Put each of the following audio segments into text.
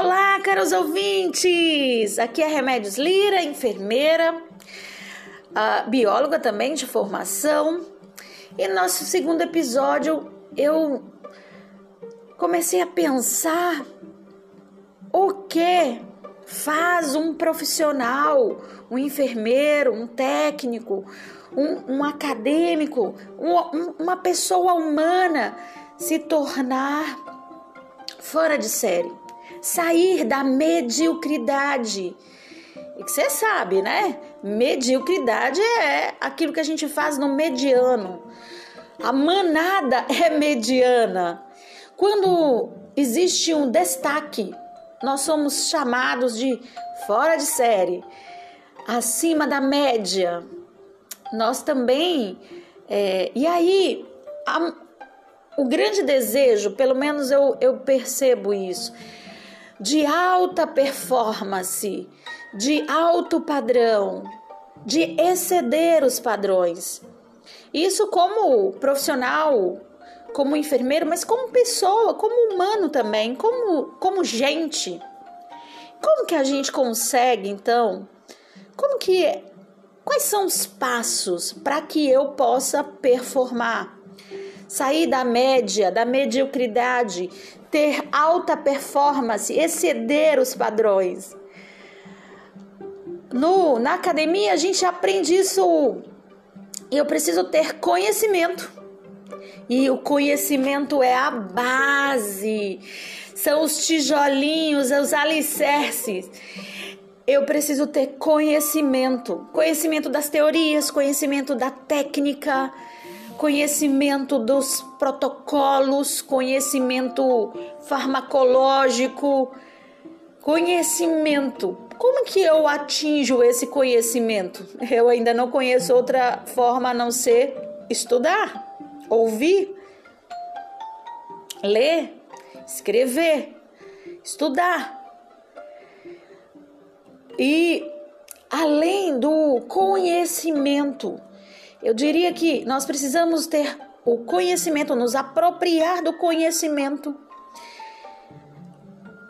Olá, caros ouvintes! Aqui é Remédios Lira, enfermeira, bióloga também de formação. E no nosso segundo episódio eu comecei a pensar o que faz um profissional, um enfermeiro, um técnico, um, um acadêmico, um, uma pessoa humana se tornar fora de série sair da mediocridade. E que você sabe, né? Mediocridade é aquilo que a gente faz no mediano. A manada é mediana. Quando existe um destaque, nós somos chamados de fora de série, acima da média. Nós também. É, e aí, a, o grande desejo, pelo menos eu, eu percebo isso, de alta performance, de alto padrão, de exceder os padrões. Isso como profissional, como enfermeiro, mas como pessoa, como humano também, como, como gente. Como que a gente consegue, então? Como que. Quais são os passos para que eu possa performar? Sair da média, da mediocridade, ter alta performance, exceder os padrões. No, na academia a gente aprende isso eu preciso ter conhecimento. E o conhecimento é a base, são os tijolinhos, os alicerces. Eu preciso ter conhecimento, conhecimento das teorias, conhecimento da técnica, conhecimento dos protocolos, conhecimento farmacológico, conhecimento. Como que eu atinjo esse conhecimento? Eu ainda não conheço outra forma a não ser estudar, ouvir, ler, escrever, estudar. E além do conhecimento, eu diria que nós precisamos ter o conhecimento, nos apropriar do conhecimento.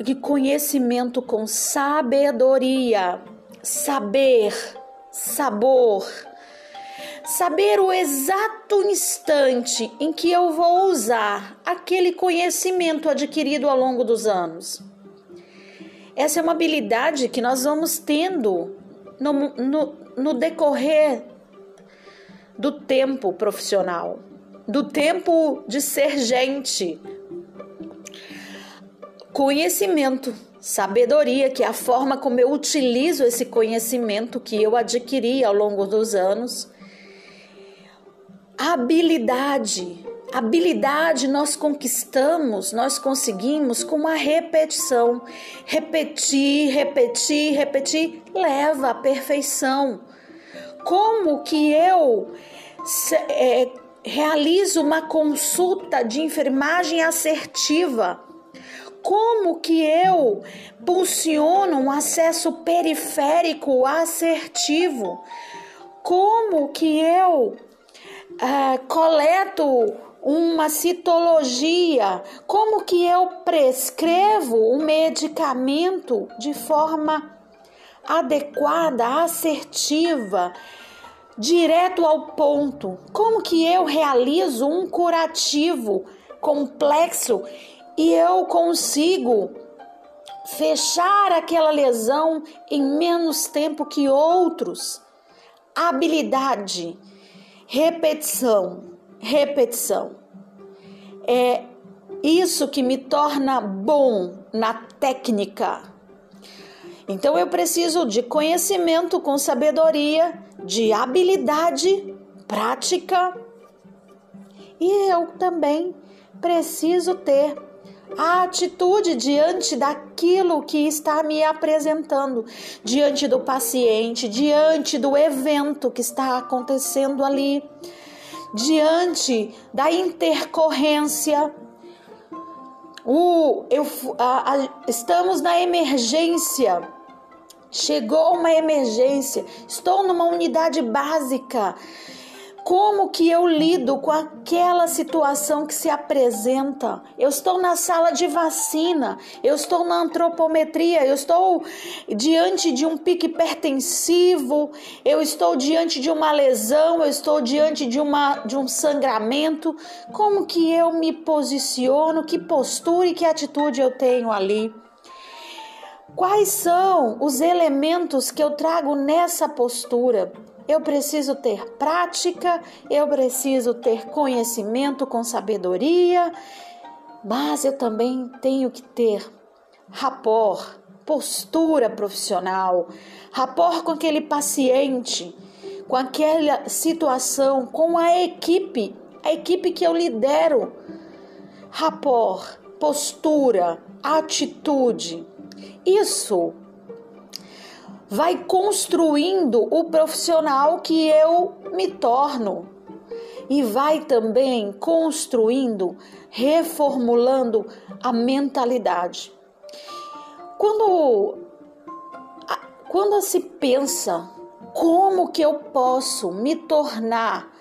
De conhecimento com sabedoria, saber, sabor. Saber o exato instante em que eu vou usar aquele conhecimento adquirido ao longo dos anos. Essa é uma habilidade que nós vamos tendo no, no, no decorrer do tempo profissional, do tempo de ser gente. Conhecimento, sabedoria, que é a forma como eu utilizo esse conhecimento que eu adquiri ao longo dos anos. Habilidade, habilidade nós conquistamos, nós conseguimos com a repetição. Repetir, repetir, repetir leva à perfeição. Como que eu é, realizo uma consulta de enfermagem assertiva? Como que eu pulsiono um acesso periférico assertivo? Como que eu uh, coleto uma citologia? Como que eu prescrevo um medicamento de forma adequada, assertiva, direto ao ponto. Como que eu realizo um curativo complexo e eu consigo fechar aquela lesão em menos tempo que outros? Habilidade, repetição, repetição. É isso que me torna bom na técnica então eu preciso de conhecimento com sabedoria, de habilidade prática e eu também preciso ter a atitude diante daquilo que está me apresentando, diante do paciente, diante do evento que está acontecendo ali, diante da intercorrência. O, eu, a, a, estamos na emergência Chegou uma emergência, estou numa unidade básica Como que eu lido com aquela situação que se apresenta? Eu estou na sala de vacina, eu estou na antropometria, eu estou diante de um pique hipertensivo, eu estou diante de uma lesão, eu estou diante de, uma, de um sangramento. Como que eu me posiciono? Que postura e que atitude eu tenho ali? Quais são os elementos que eu trago nessa postura? eu preciso ter prática, eu preciso ter conhecimento com sabedoria, mas eu também tenho que ter rapport, postura profissional, rapport com aquele paciente, com aquela situação, com a equipe, a equipe que eu lidero. Rapport, postura, atitude. Isso vai construindo o profissional que eu me torno e vai também construindo, reformulando a mentalidade. Quando quando se pensa como que eu posso me tornar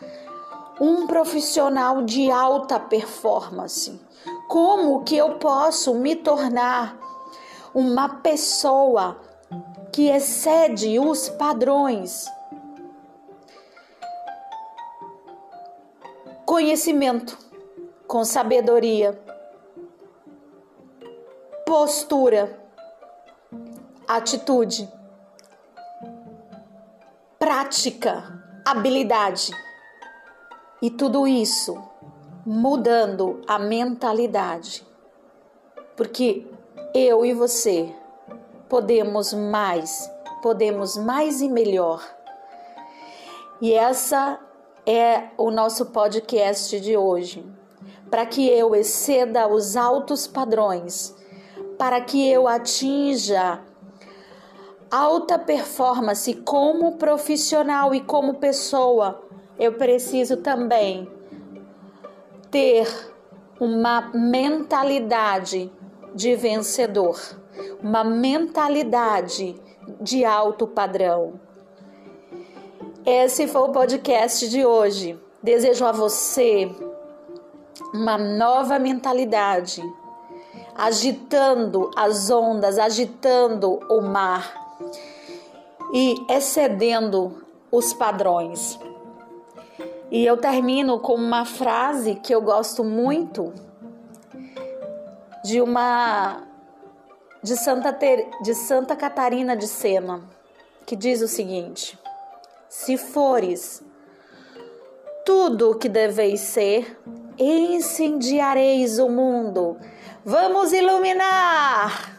um profissional de alta performance? Como que eu posso me tornar uma pessoa que excede os padrões. Conhecimento com sabedoria, postura, atitude, prática, habilidade. E tudo isso mudando a mentalidade. Porque eu e você podemos mais, podemos mais e melhor. E essa é o nosso podcast de hoje. Para que eu exceda os altos padrões, para que eu atinja alta performance como profissional e como pessoa, eu preciso também ter uma mentalidade de vencedor uma mentalidade de alto padrão. Esse foi o podcast de hoje. Desejo a você uma nova mentalidade, agitando as ondas, agitando o mar e excedendo os padrões. E eu termino com uma frase que eu gosto muito de uma de Santa, Ter... de Santa Catarina de Sena, que diz o seguinte: Se fores tudo o que deveis ser, incendiareis o mundo. Vamos iluminar!